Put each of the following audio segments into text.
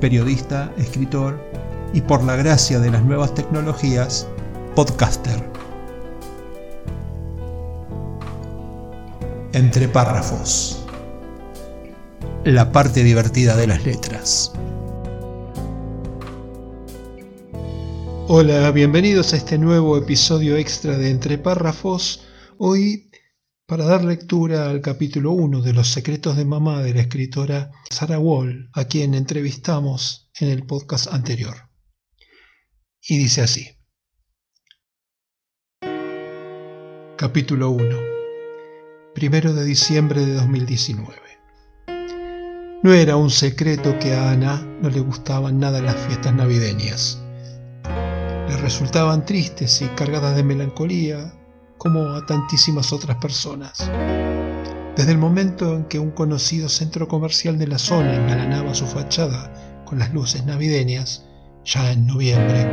periodista, escritor y por la gracia de las nuevas tecnologías, podcaster. Entre párrafos. La parte divertida de las letras. Hola, bienvenidos a este nuevo episodio extra de Entre párrafos. Hoy para dar lectura al capítulo 1 de Los secretos de mamá de la escritora Sarah Wall, a quien entrevistamos en el podcast anterior. Y dice así. Capítulo 1. Primero de diciembre de 2019. No era un secreto que a Ana no le gustaban nada las fiestas navideñas. Le resultaban tristes y cargadas de melancolía como a tantísimas otras personas. Desde el momento en que un conocido centro comercial de la zona engalanaba su fachada con las luces navideñas, ya en noviembre,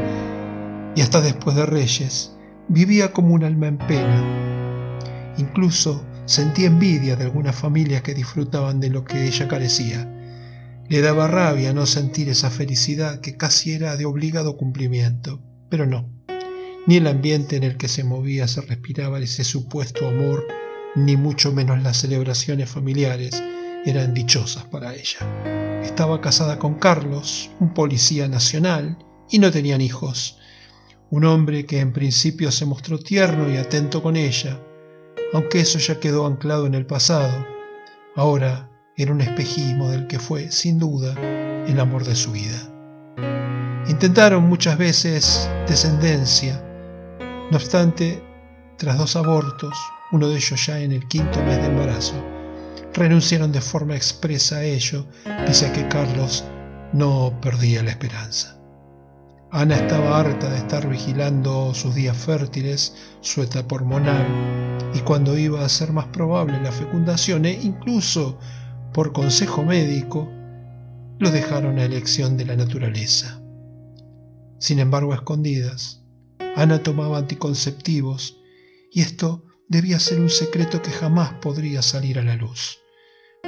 y hasta después de Reyes, vivía como un alma en pena. Incluso sentía envidia de algunas familias que disfrutaban de lo que ella carecía. Le daba rabia no sentir esa felicidad que casi era de obligado cumplimiento, pero no ni el ambiente en el que se movía se respiraba ese supuesto amor, ni mucho menos las celebraciones familiares eran dichosas para ella. Estaba casada con Carlos, un policía nacional, y no tenían hijos. Un hombre que en principio se mostró tierno y atento con ella, aunque eso ya quedó anclado en el pasado. Ahora era un espejismo del que fue, sin duda, el amor de su vida. Intentaron muchas veces descendencia, no obstante, tras dos abortos, uno de ellos ya en el quinto mes de embarazo, renunciaron de forma expresa a ello, pese a que Carlos no perdía la esperanza. Ana estaba harta de estar vigilando sus días fértiles, su etapa hormonal, y cuando iba a ser más probable la fecundación, e incluso por consejo médico, lo dejaron a elección de la naturaleza. Sin embargo, a escondidas, Ana tomaba anticonceptivos y esto debía ser un secreto que jamás podría salir a la luz,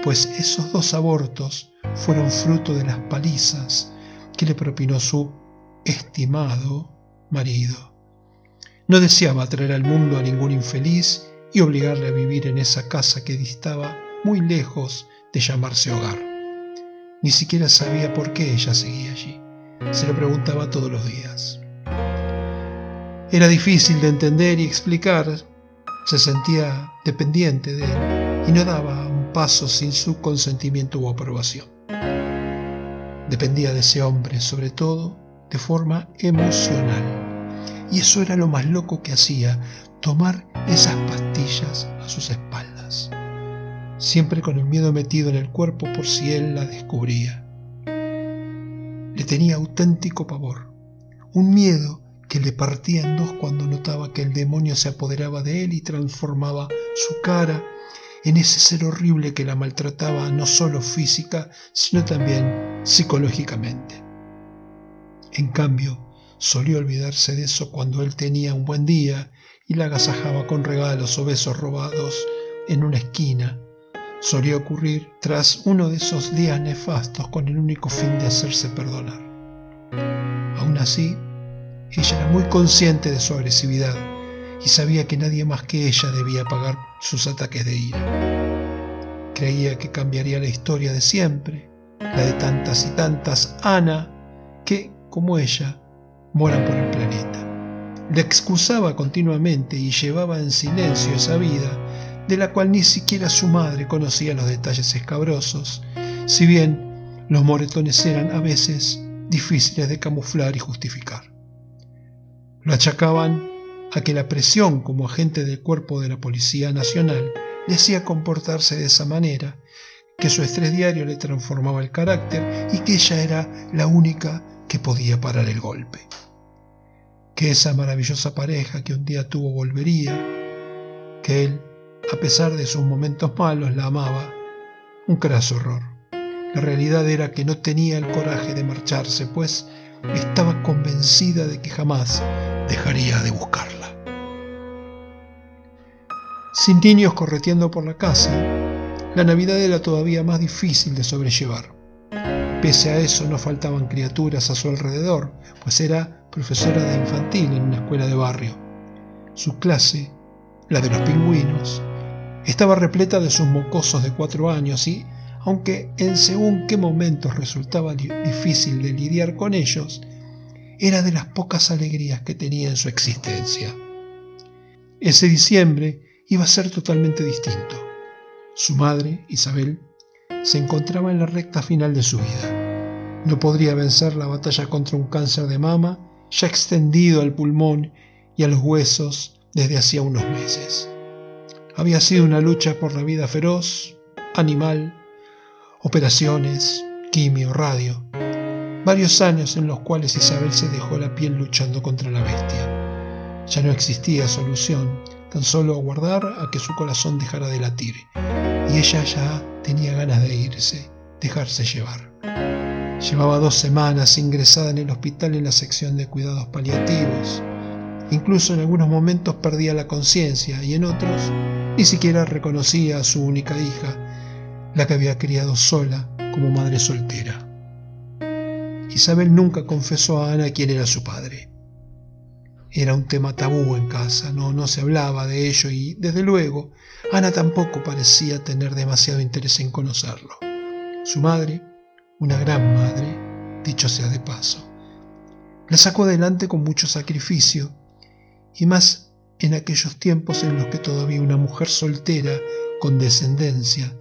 pues esos dos abortos fueron fruto de las palizas que le propinó su estimado marido. No deseaba traer al mundo a ningún infeliz y obligarle a vivir en esa casa que distaba muy lejos de llamarse hogar. Ni siquiera sabía por qué ella seguía allí. Se lo preguntaba todos los días. Era difícil de entender y explicar. Se sentía dependiente de él y no daba un paso sin su consentimiento o aprobación. Dependía de ese hombre, sobre todo de forma emocional. Y eso era lo más loco que hacía, tomar esas pastillas a sus espaldas, siempre con el miedo metido en el cuerpo por si él la descubría. Le tenía auténtico pavor, un miedo que le partía en dos cuando notaba que el demonio se apoderaba de él y transformaba su cara en ese ser horrible que la maltrataba no solo física, sino también psicológicamente. En cambio, solía olvidarse de eso cuando él tenía un buen día y la agasajaba con regalos o besos robados en una esquina. Solía ocurrir tras uno de esos días nefastos con el único fin de hacerse perdonar. Aún así, ella era muy consciente de su agresividad y sabía que nadie más que ella debía pagar sus ataques de ira. Creía que cambiaría la historia de siempre, la de tantas y tantas Ana que, como ella, moran por el planeta. Le excusaba continuamente y llevaba en silencio esa vida de la cual ni siquiera su madre conocía los detalles escabrosos, si bien los moretones eran a veces difíciles de camuflar y justificar. Lo achacaban a que la presión como agente del cuerpo de la Policía Nacional le hacía comportarse de esa manera, que su estrés diario le transformaba el carácter y que ella era la única que podía parar el golpe. Que esa maravillosa pareja que un día tuvo volvería, que él, a pesar de sus momentos malos, la amaba. Un craso horror. La realidad era que no tenía el coraje de marcharse, pues estaba convencida de que jamás dejaría de buscarla. Sin niños correteando por la casa, la Navidad era todavía más difícil de sobrellevar. Pese a eso no faltaban criaturas a su alrededor, pues era profesora de infantil en una escuela de barrio. Su clase, la de los pingüinos, estaba repleta de sus mocosos de cuatro años y, aunque en según qué momentos resultaba difícil de lidiar con ellos, era de las pocas alegrías que tenía en su existencia. Ese diciembre iba a ser totalmente distinto. Su madre, Isabel, se encontraba en la recta final de su vida. No podría vencer la batalla contra un cáncer de mama ya extendido al pulmón y a los huesos desde hacía unos meses. Había sido una lucha por la vida feroz, animal, operaciones, quimio, radio, varios años en los cuales Isabel se dejó la piel luchando contra la bestia. Ya no existía solución, tan solo aguardar a que su corazón dejara de latir, y ella ya tenía ganas de irse, dejarse llevar. Llevaba dos semanas ingresada en el hospital en la sección de cuidados paliativos. Incluso en algunos momentos perdía la conciencia y en otros ni siquiera reconocía a su única hija, la que había criado sola como madre soltera. Isabel nunca confesó a Ana quién era su padre. Era un tema tabú en casa, no, no se hablaba de ello y, desde luego, Ana tampoco parecía tener demasiado interés en conocerlo. Su madre, una gran madre, dicho sea de paso, la sacó adelante con mucho sacrificio, y más en aquellos tiempos en los que todavía una mujer soltera, con descendencia,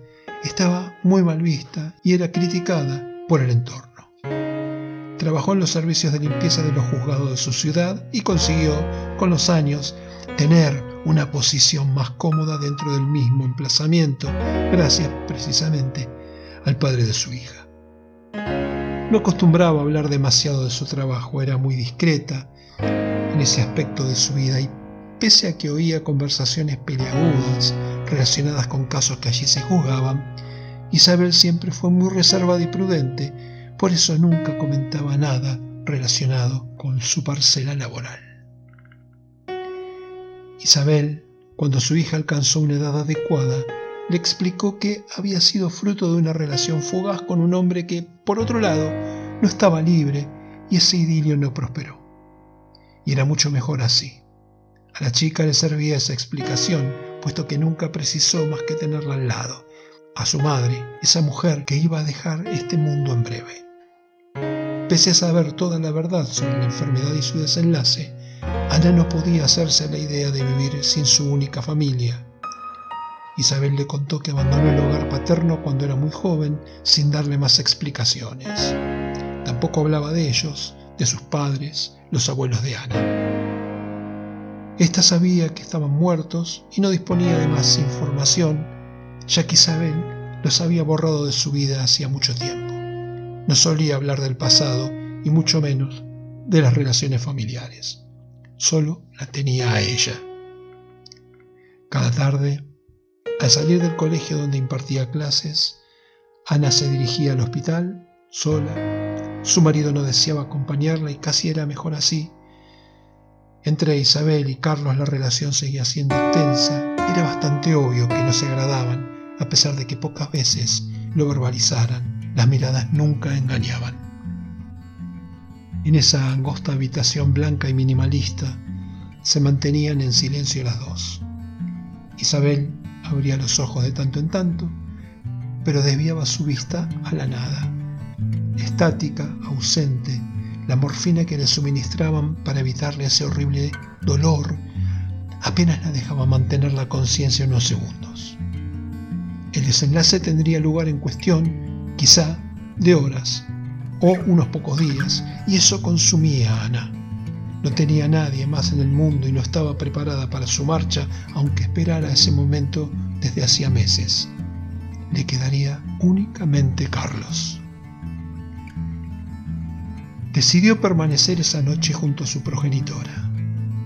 estaba muy mal vista y era criticada por el entorno. Trabajó en los servicios de limpieza de los juzgados de su ciudad y consiguió, con los años, tener una posición más cómoda dentro del mismo emplazamiento, gracias precisamente al padre de su hija. No acostumbraba a hablar demasiado de su trabajo, era muy discreta en ese aspecto de su vida y pese a que oía conversaciones peleagudas relacionadas con casos que allí se juzgaban, Isabel siempre fue muy reservada y prudente, por eso nunca comentaba nada relacionado con su parcela laboral. Isabel, cuando su hija alcanzó una edad adecuada, le explicó que había sido fruto de una relación fugaz con un hombre que, por otro lado, no estaba libre y ese idilio no prosperó. Y era mucho mejor así. A la chica le servía esa explicación, puesto que nunca precisó más que tenerla al lado, a su madre, esa mujer que iba a dejar este mundo en breve. Pese a saber toda la verdad sobre la enfermedad y su desenlace, Ana no podía hacerse la idea de vivir sin su única familia. Isabel le contó que abandonó el hogar paterno cuando era muy joven sin darle más explicaciones. Tampoco hablaba de ellos, de sus padres, los abuelos de Ana. Esta sabía que estaban muertos y no disponía de más información, ya que Isabel los había borrado de su vida hacía mucho tiempo. No solía hablar del pasado y mucho menos de las relaciones familiares. Solo la tenía a ella. Cada tarde, al salir del colegio donde impartía clases, Ana se dirigía al hospital sola. Su marido no deseaba acompañarla y casi era mejor así. Entre Isabel y Carlos la relación seguía siendo tensa. Era bastante obvio que no se agradaban, a pesar de que pocas veces lo verbalizaran. Las miradas nunca engañaban. En esa angosta habitación blanca y minimalista se mantenían en silencio las dos. Isabel abría los ojos de tanto en tanto, pero desviaba su vista a la nada. Estática, ausente, la morfina que le suministraban para evitarle ese horrible dolor apenas la dejaba mantener la conciencia unos segundos. El desenlace tendría lugar en cuestión quizá de horas o unos pocos días, y eso consumía a Ana. No tenía nadie más en el mundo y no estaba preparada para su marcha, aunque esperara ese momento desde hacía meses. Le quedaría únicamente Carlos. Decidió permanecer esa noche junto a su progenitora.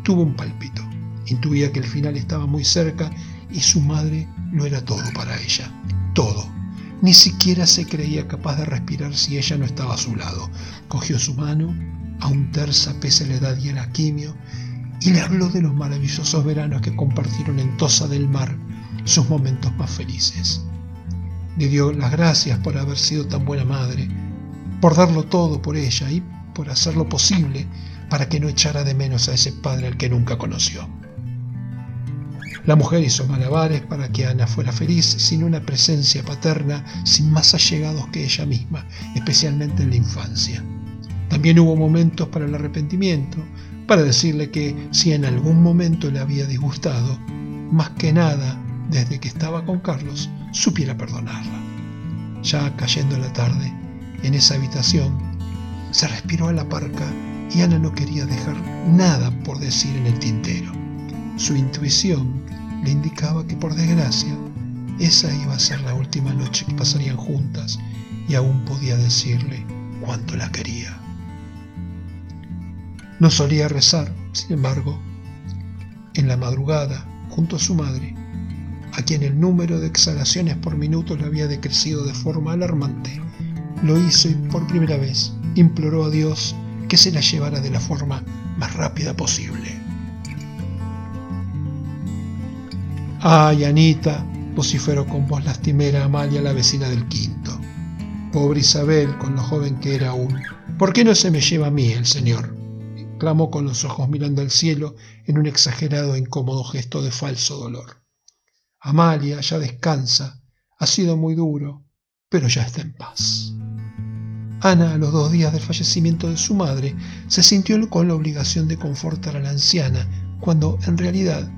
Tuvo un palpito. Intuía que el final estaba muy cerca y su madre lo era todo para ella. Todo. Ni siquiera se creía capaz de respirar si ella no estaba a su lado. Cogió su mano, aún tersa pese a la edad y el quimio, y le habló de los maravillosos veranos que compartieron en Tosa del Mar, sus momentos más felices. Le dio las gracias por haber sido tan buena madre, por darlo todo por ella y por hacer lo posible para que no echara de menos a ese padre al que nunca conoció. La mujer hizo malabares para que Ana fuera feliz sin una presencia paterna, sin más allegados que ella misma, especialmente en la infancia. También hubo momentos para el arrepentimiento, para decirle que si en algún momento le había disgustado, más que nada desde que estaba con Carlos, supiera perdonarla. Ya cayendo la tarde, en esa habitación, se respiró a la parca y Ana no quería dejar nada por decir en el tintero. Su intuición le indicaba que por desgracia esa iba a ser la última noche que pasarían juntas y aún podía decirle cuánto la quería. No solía rezar, sin embargo, en la madrugada, junto a su madre, a quien el número de exhalaciones por minuto le había decrecido de forma alarmante, lo hizo y por primera vez imploró a Dios que se la llevara de la forma más rápida posible. Ay, Anita, vociferó con voz lastimera Amalia, la vecina del quinto. Pobre Isabel, con lo joven que era aún. ¿Por qué no se me lleva a mí el Señor? clamó con los ojos mirando al cielo en un exagerado e incómodo gesto de falso dolor. Amalia ya descansa, ha sido muy duro, pero ya está en paz. Ana, a los dos días del fallecimiento de su madre, se sintió con la obligación de confortar a la anciana, cuando en realidad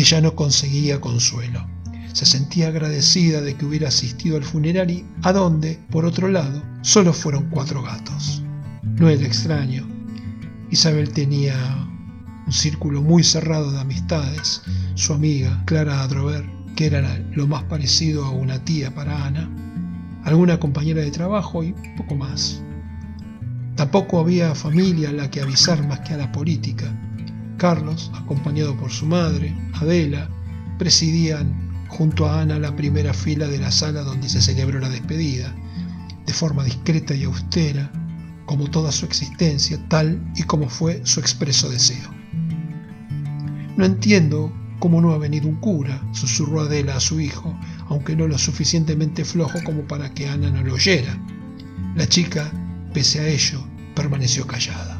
ella no conseguía consuelo. Se sentía agradecida de que hubiera asistido al funeral a donde, por otro lado, solo fueron cuatro gatos. No era extraño. Isabel tenía un círculo muy cerrado de amistades. Su amiga, Clara Adrover, que era lo más parecido a una tía para Ana, alguna compañera de trabajo y poco más. Tampoco había familia a la que avisar más que a la política. Carlos, acompañado por su madre, Adela, presidían junto a Ana la primera fila de la sala donde se celebró la despedida, de forma discreta y austera, como toda su existencia, tal y como fue su expreso deseo. No entiendo cómo no ha venido un cura, susurró Adela a su hijo, aunque no lo suficientemente flojo como para que Ana no lo oyera. La chica, pese a ello, permaneció callada.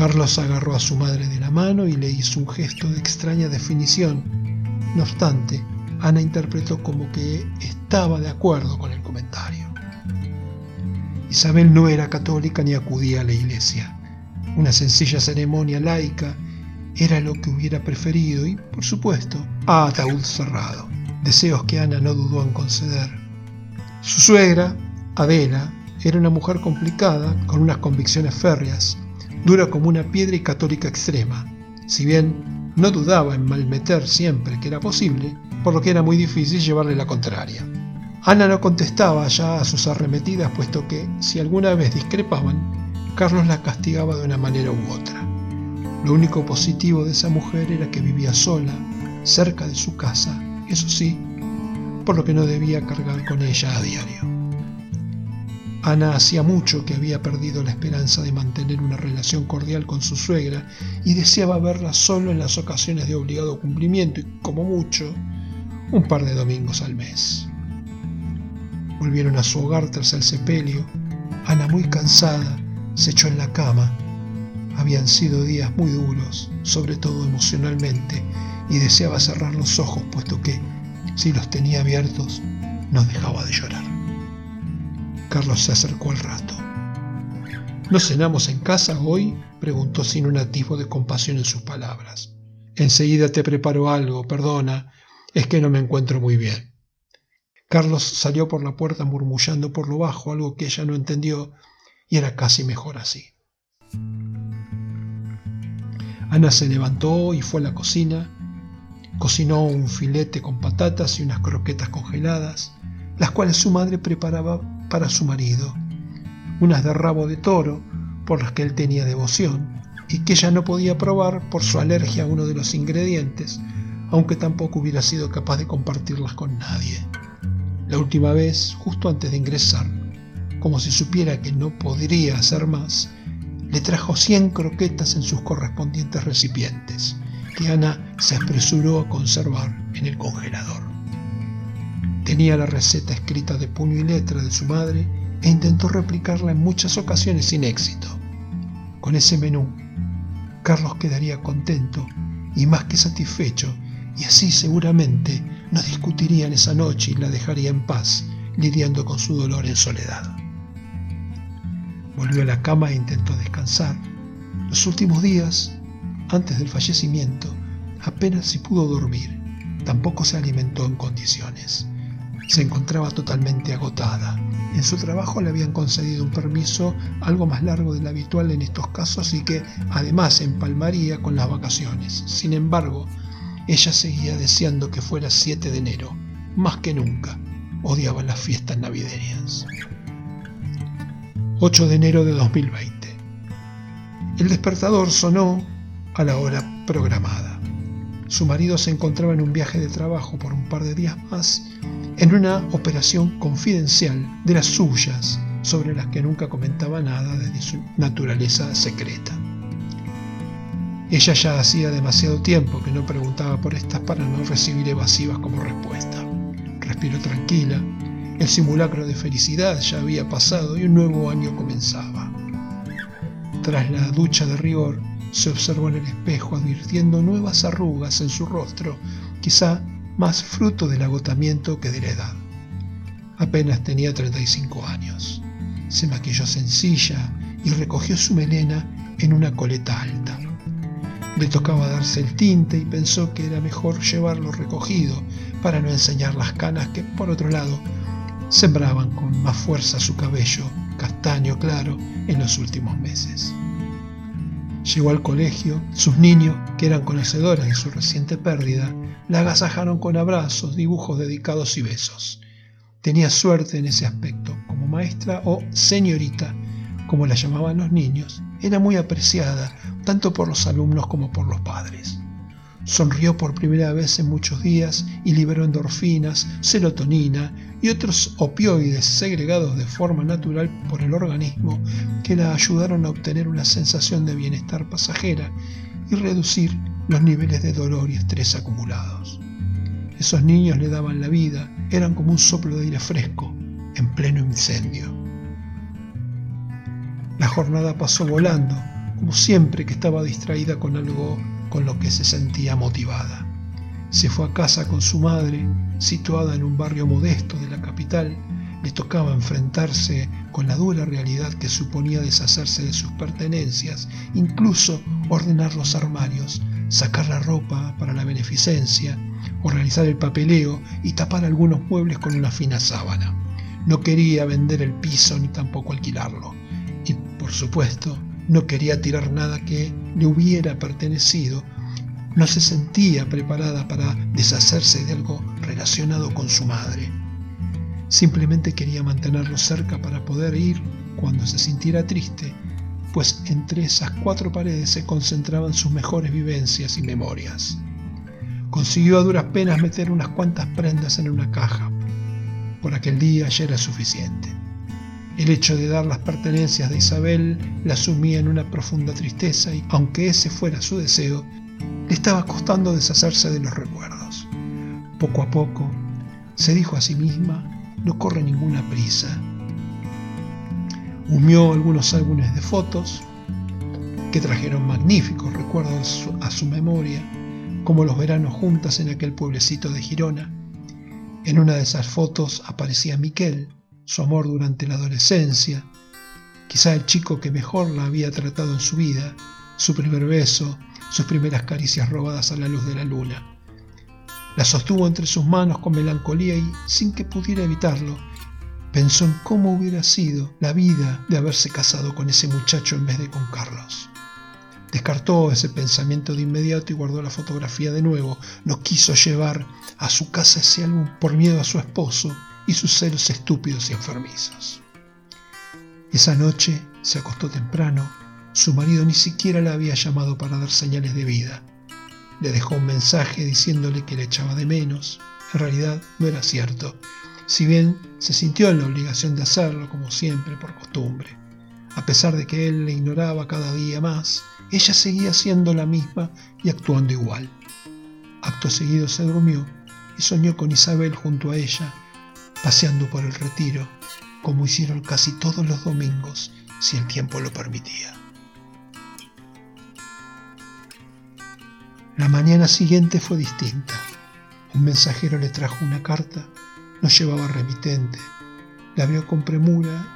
Carlos agarró a su madre de la mano y le hizo un gesto de extraña definición. No obstante, Ana interpretó como que estaba de acuerdo con el comentario. Isabel no era católica ni acudía a la iglesia. Una sencilla ceremonia laica era lo que hubiera preferido y, por supuesto, a ataúd cerrado, deseos que Ana no dudó en conceder. Su suegra, Adela, era una mujer complicada, con unas convicciones férreas, dura como una piedra y católica extrema, si bien no dudaba en malmeter siempre que era posible, por lo que era muy difícil llevarle la contraria. Ana no contestaba ya a sus arremetidas, puesto que, si alguna vez discrepaban, Carlos la castigaba de una manera u otra. Lo único positivo de esa mujer era que vivía sola, cerca de su casa, eso sí, por lo que no debía cargar con ella a diario. Ana hacía mucho que había perdido la esperanza de mantener una relación cordial con su suegra y deseaba verla solo en las ocasiones de obligado cumplimiento y, como mucho, un par de domingos al mes. Volvieron a su hogar tras el sepelio. Ana, muy cansada, se echó en la cama habían sido días muy duros, sobre todo emocionalmente, y deseaba cerrar los ojos, puesto que, si los tenía abiertos, no dejaba de llorar. Carlos se acercó al rato. ¿No cenamos en casa hoy? preguntó sin un atisbo de compasión en sus palabras. Enseguida te preparo algo, perdona, es que no me encuentro muy bien. Carlos salió por la puerta murmullando por lo bajo algo que ella no entendió, y era casi mejor así. Ana se levantó y fue a la cocina. Cocinó un filete con patatas y unas croquetas congeladas. las cuales su madre preparaba para su marido, unas de rabo de toro, por las que él tenía devoción, y que ella no podía probar por su alergia a uno de los ingredientes, aunque tampoco hubiera sido capaz de compartirlas con nadie. La última vez, justo antes de ingresar, como si supiera que no podría hacer más, le trajo cien croquetas en sus correspondientes recipientes, que Ana se apresuró a conservar en el congelador. Tenía la receta escrita de puño y letra de su madre e intentó replicarla en muchas ocasiones sin éxito. Con ese menú, Carlos quedaría contento y más que satisfecho, y así seguramente no discutirían esa noche y la dejaría en paz, lidiando con su dolor en soledad. Volvió a la cama e intentó descansar. Los últimos días, antes del fallecimiento, apenas si pudo dormir. Tampoco se alimentó en condiciones. Se encontraba totalmente agotada. En su trabajo le habían concedido un permiso algo más largo del habitual en estos casos y que además empalmaría con las vacaciones. Sin embargo, ella seguía deseando que fuera 7 de enero, más que nunca. Odiaba las fiestas navideñas. 8 de enero de 2020. El despertador sonó a la hora programada. Su marido se encontraba en un viaje de trabajo por un par de días más en una operación confidencial de las suyas sobre las que nunca comentaba nada desde su naturaleza secreta. Ella ya hacía demasiado tiempo que no preguntaba por estas para no recibir evasivas como respuesta. Respiró tranquila el simulacro de felicidad ya había pasado y un nuevo año comenzaba. Tras la ducha de rigor, se observó en el espejo advirtiendo nuevas arrugas en su rostro, quizá más fruto del agotamiento que de la edad. Apenas tenía 35 años. Se maquilló sencilla y recogió su melena en una coleta alta. Le tocaba darse el tinte y pensó que era mejor llevarlo recogido para no enseñar las canas que, por otro lado, sembraban con más fuerza su cabello castaño claro en los últimos meses. Llegó al colegio, sus niños, que eran conocedores de su reciente pérdida, la agasajaron con abrazos, dibujos dedicados y besos. Tenía suerte en ese aspecto, como maestra o señorita, como la llamaban los niños, era muy apreciada tanto por los alumnos como por los padres. Sonrió por primera vez en muchos días y liberó endorfinas, serotonina y otros opioides segregados de forma natural por el organismo que la ayudaron a obtener una sensación de bienestar pasajera y reducir los niveles de dolor y estrés acumulados. Esos niños le daban la vida, eran como un soplo de aire fresco en pleno incendio. La jornada pasó volando, como siempre que estaba distraída con algo con lo que se sentía motivada. Se fue a casa con su madre, situada en un barrio modesto de la capital. Le tocaba enfrentarse con la dura realidad que suponía deshacerse de sus pertenencias, incluso ordenar los armarios, sacar la ropa para la beneficencia, organizar el papeleo y tapar algunos muebles con una fina sábana. No quería vender el piso ni tampoco alquilarlo. Y, por supuesto, no quería tirar nada que le hubiera pertenecido, no se sentía preparada para deshacerse de algo relacionado con su madre. Simplemente quería mantenerlo cerca para poder ir cuando se sintiera triste, pues entre esas cuatro paredes se concentraban sus mejores vivencias y memorias. Consiguió a duras penas meter unas cuantas prendas en una caja. Por aquel día ya era suficiente. El hecho de dar las pertenencias de Isabel la sumía en una profunda tristeza y, aunque ese fuera su deseo, le estaba costando deshacerse de los recuerdos. Poco a poco, se dijo a sí misma, no corre ninguna prisa. Humió algunos álbumes de fotos que trajeron magníficos recuerdos a su memoria, como los veranos juntas en aquel pueblecito de Girona. En una de esas fotos aparecía Miquel, su amor durante la adolescencia, quizá el chico que mejor la había tratado en su vida, su primer beso, sus primeras caricias robadas a la luz de la luna. La sostuvo entre sus manos con melancolía y, sin que pudiera evitarlo, pensó en cómo hubiera sido la vida de haberse casado con ese muchacho en vez de con Carlos. Descartó ese pensamiento de inmediato y guardó la fotografía de nuevo. No quiso llevar a su casa ese álbum por miedo a su esposo y sus celos estúpidos y enfermizos. Esa noche se acostó temprano, su marido ni siquiera la había llamado para dar señales de vida. Le dejó un mensaje diciéndole que le echaba de menos. En realidad no era cierto, si bien se sintió en la obligación de hacerlo como siempre por costumbre. A pesar de que él le ignoraba cada día más, ella seguía siendo la misma y actuando igual. Acto seguido se durmió y soñó con Isabel junto a ella, paseando por el retiro, como hicieron casi todos los domingos, si el tiempo lo permitía. La mañana siguiente fue distinta. Un mensajero le trajo una carta, no llevaba remitente, la vio con premura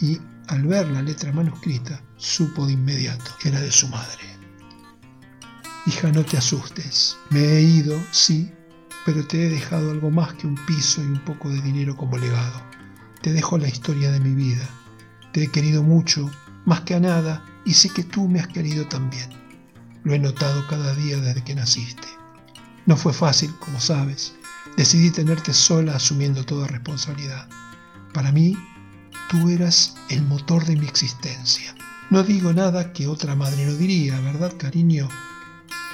y, al ver la letra manuscrita, supo de inmediato que era de su madre. Hija, no te asustes. Me he ido, sí, pero te he dejado algo más que un piso y un poco de dinero como legado. Te dejo la historia de mi vida. Te he querido mucho, más que a nada, y sé que tú me has querido también. Lo he notado cada día desde que naciste. No fue fácil, como sabes. Decidí tenerte sola asumiendo toda responsabilidad. Para mí, tú eras el motor de mi existencia. No digo nada que otra madre no diría, ¿verdad, cariño?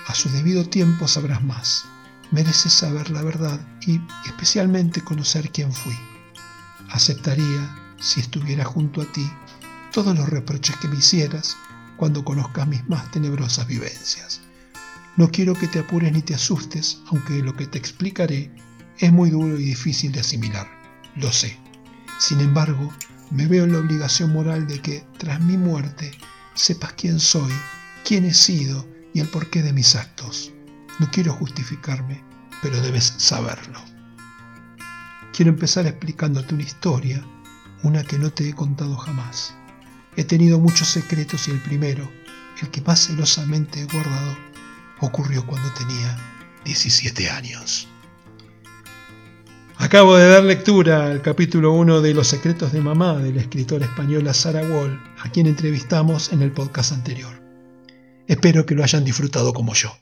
A su debido tiempo sabrás más. Mereces saber la verdad y especialmente conocer quién fui. Aceptaría, si estuviera junto a ti, todos los reproches que me hicieras cuando conozcas mis más tenebrosas vivencias. No quiero que te apures ni te asustes, aunque lo que te explicaré es muy duro y difícil de asimilar, lo sé. Sin embargo, me veo en la obligación moral de que, tras mi muerte, sepas quién soy, quién he sido y el porqué de mis actos. No quiero justificarme, pero debes saberlo. Quiero empezar explicándote una historia, una que no te he contado jamás. He tenido muchos secretos y el primero, el que más celosamente he guardado, ocurrió cuando tenía 17 años. Acabo de dar lectura al capítulo 1 de Los secretos de mamá de la escritora española Sarah Wall, a quien entrevistamos en el podcast anterior. Espero que lo hayan disfrutado como yo.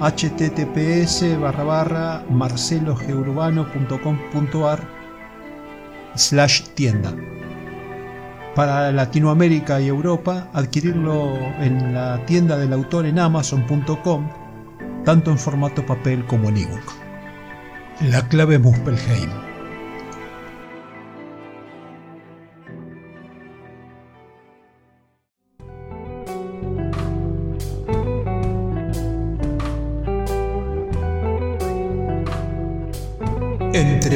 https barra barra marcelogeurbano.com.ar slash tienda. Para Latinoamérica y Europa, adquirirlo en la tienda del autor en amazon.com, tanto en formato papel como en ebook. La clave Muspelheim.